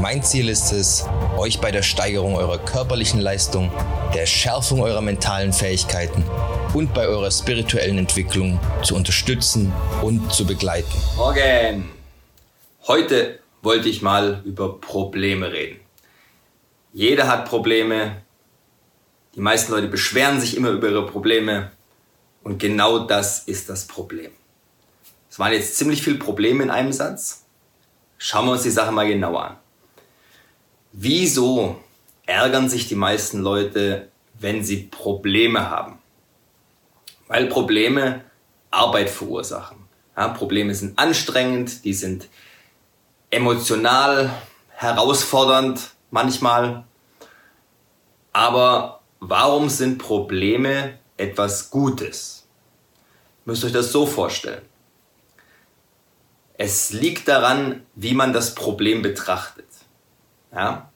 Mein Ziel ist es, euch bei der Steigerung eurer körperlichen Leistung, der Schärfung eurer mentalen Fähigkeiten und bei eurer spirituellen Entwicklung zu unterstützen und zu begleiten. Morgen! Heute wollte ich mal über Probleme reden. Jeder hat Probleme. Die meisten Leute beschweren sich immer über ihre Probleme. Und genau das ist das Problem. Es waren jetzt ziemlich viele Probleme in einem Satz. Schauen wir uns die Sache mal genauer an. Wieso ärgern sich die meisten Leute, wenn sie Probleme haben? Weil Probleme Arbeit verursachen. Ja, Probleme sind anstrengend, die sind emotional herausfordernd manchmal. Aber warum sind Probleme etwas Gutes? Ihr müsst euch das so vorstellen. Es liegt daran, wie man das Problem betrachtet. Ja?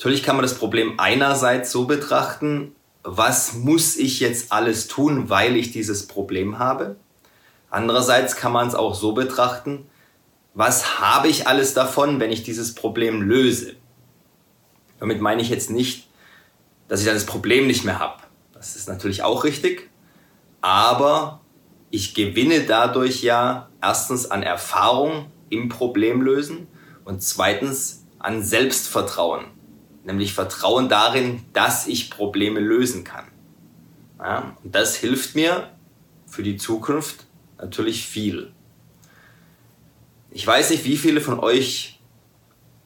Natürlich kann man das Problem einerseits so betrachten, was muss ich jetzt alles tun, weil ich dieses Problem habe? Andererseits kann man es auch so betrachten, was habe ich alles davon, wenn ich dieses Problem löse? Damit meine ich jetzt nicht, dass ich dann das Problem nicht mehr habe. Das ist natürlich auch richtig. Aber ich gewinne dadurch ja erstens an Erfahrung im Problemlösen und zweitens an Selbstvertrauen nämlich Vertrauen darin, dass ich Probleme lösen kann. Ja, und das hilft mir für die Zukunft natürlich viel. Ich weiß nicht, wie viele von euch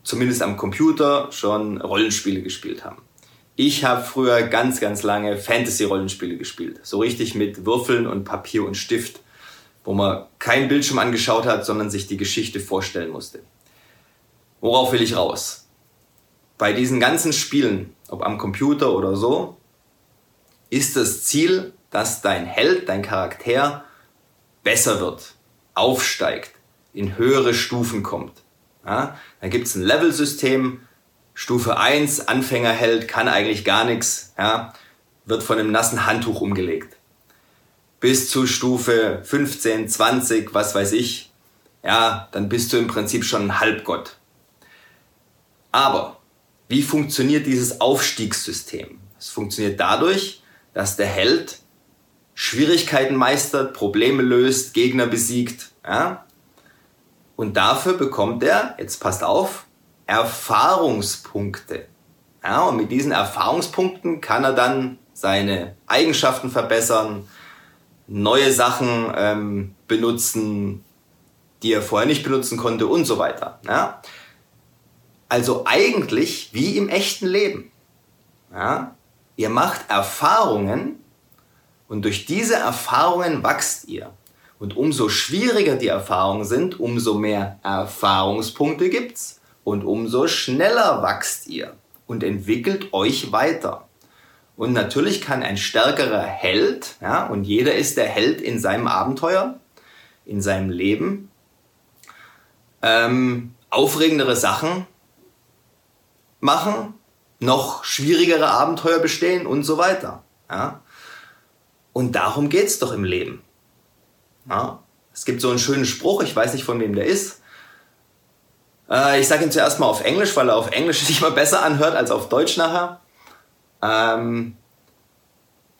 zumindest am Computer schon Rollenspiele gespielt haben. Ich habe früher ganz, ganz lange Fantasy-Rollenspiele gespielt. So richtig mit Würfeln und Papier und Stift, wo man keinen Bildschirm angeschaut hat, sondern sich die Geschichte vorstellen musste. Worauf will ich raus? Bei diesen ganzen Spielen, ob am Computer oder so, ist das Ziel, dass dein Held, dein Charakter besser wird, aufsteigt, in höhere Stufen kommt. Ja, dann gibt es ein Level-System, Stufe 1, Anfängerheld, kann eigentlich gar nichts, ja, wird von einem nassen Handtuch umgelegt. Bis zu Stufe 15, 20, was weiß ich, ja, dann bist du im Prinzip schon ein Halbgott. Aber wie funktioniert dieses Aufstiegssystem? Es funktioniert dadurch, dass der Held Schwierigkeiten meistert, Probleme löst, Gegner besiegt. Ja? Und dafür bekommt er, jetzt passt auf, Erfahrungspunkte. Ja, und mit diesen Erfahrungspunkten kann er dann seine Eigenschaften verbessern, neue Sachen ähm, benutzen, die er vorher nicht benutzen konnte und so weiter. Ja? Also eigentlich wie im echten Leben. Ja? Ihr macht Erfahrungen und durch diese Erfahrungen wachst ihr. Und umso schwieriger die Erfahrungen sind, umso mehr Erfahrungspunkte gibt's und umso schneller wachst ihr und entwickelt euch weiter. Und natürlich kann ein stärkerer Held, ja, und jeder ist der Held in seinem Abenteuer, in seinem Leben, ähm, aufregendere Sachen machen, noch schwierigere Abenteuer bestehen und so weiter. Ja? Und darum geht es doch im Leben. Ja? Es gibt so einen schönen Spruch, ich weiß nicht von wem der ist. Äh, ich sage ihn zuerst mal auf Englisch, weil er auf Englisch sich mal besser anhört als auf Deutsch nachher. Ähm,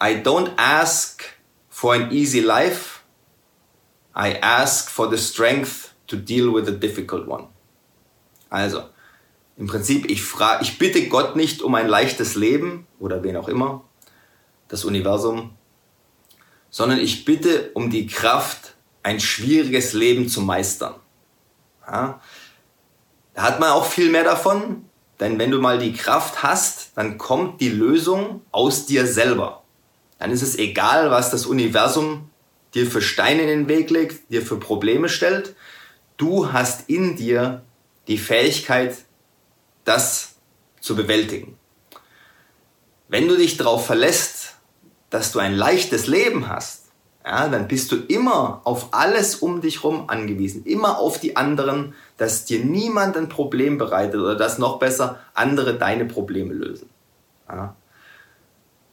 I don't ask for an easy life. I ask for the strength to deal with a difficult one. Also, im Prinzip, ich, frage, ich bitte Gott nicht um ein leichtes Leben oder wen auch immer, das Universum, sondern ich bitte um die Kraft, ein schwieriges Leben zu meistern. Ja? Da hat man auch viel mehr davon, denn wenn du mal die Kraft hast, dann kommt die Lösung aus dir selber. Dann ist es egal, was das Universum dir für Steine in den Weg legt, dir für Probleme stellt. Du hast in dir die Fähigkeit, das zu bewältigen. Wenn du dich darauf verlässt, dass du ein leichtes Leben hast, ja, dann bist du immer auf alles um dich rum angewiesen, immer auf die anderen, dass dir niemand ein Problem bereitet oder dass noch besser andere deine Probleme lösen. Ja.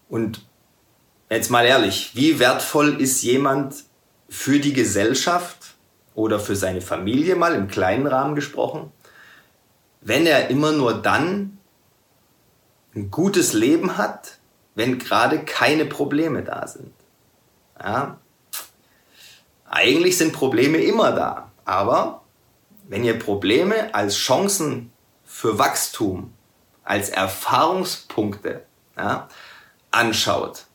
Und jetzt mal ehrlich, wie wertvoll ist jemand für die Gesellschaft oder für seine Familie mal im kleinen Rahmen gesprochen, wenn er immer nur dann ein gutes Leben hat, wenn gerade keine Probleme da sind. Ja? Eigentlich sind Probleme immer da, aber wenn ihr Probleme als Chancen für Wachstum, als Erfahrungspunkte ja, anschaut,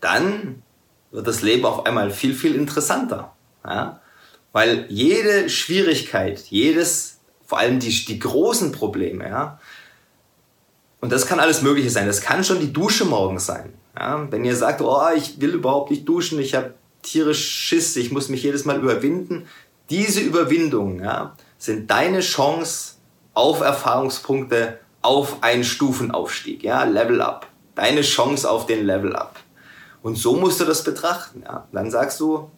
dann wird das Leben auf einmal viel, viel interessanter. Ja? Weil jede Schwierigkeit, jedes, vor allem die, die großen Probleme, ja, und das kann alles Mögliche sein. Das kann schon die Dusche morgens sein. Ja? Wenn ihr sagt, oh, ich will überhaupt nicht duschen, ich habe tierisch Schiss, ich muss mich jedes Mal überwinden. Diese Überwindungen ja, sind deine Chance auf Erfahrungspunkte, auf einen Stufenaufstieg, ja, Level Up. Deine Chance auf den Level Up. Und so musst du das betrachten. Ja. Dann sagst du,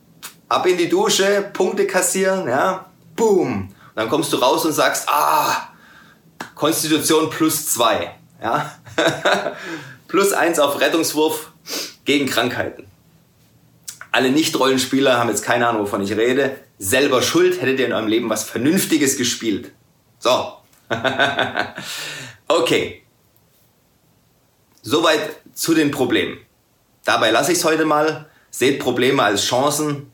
ab in die Dusche, Punkte kassieren, ja, boom. Dann kommst du raus und sagst, ah, Konstitution plus zwei. Ja? Plus eins auf Rettungswurf gegen Krankheiten. Alle Nicht-Rollenspieler haben jetzt keine Ahnung, wovon ich rede. Selber schuld, hättet ihr in eurem Leben was Vernünftiges gespielt. So. okay. Soweit zu den Problemen. Dabei lasse ich es heute mal. Seht Probleme als Chancen,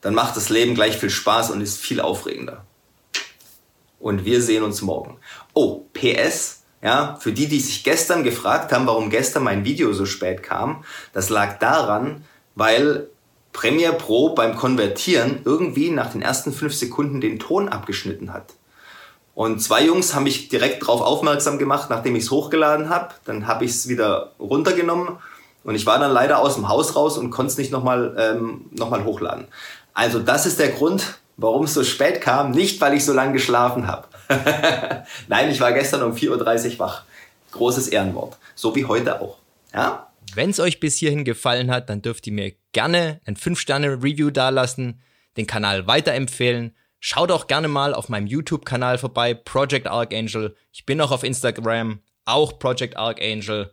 dann macht das Leben gleich viel Spaß und ist viel aufregender. Und wir sehen uns morgen. Oh, PS, ja, für die, die sich gestern gefragt haben, warum gestern mein Video so spät kam, das lag daran, weil Premiere Pro beim Konvertieren irgendwie nach den ersten fünf Sekunden den Ton abgeschnitten hat. Und zwei Jungs haben mich direkt darauf aufmerksam gemacht, nachdem ich es hochgeladen habe. Dann habe ich es wieder runtergenommen und ich war dann leider aus dem Haus raus und konnte es nicht nochmal ähm, noch hochladen. Also das ist der Grund, warum es so spät kam. Nicht, weil ich so lange geschlafen habe. Nein, ich war gestern um 4.30 Uhr wach. Großes Ehrenwort. So wie heute auch. Ja? Wenn es euch bis hierhin gefallen hat, dann dürft ihr mir gerne ein 5-Sterne-Review dalassen, den Kanal weiterempfehlen. Schaut auch gerne mal auf meinem YouTube-Kanal vorbei, Project Archangel. Ich bin auch auf Instagram, auch Project Archangel.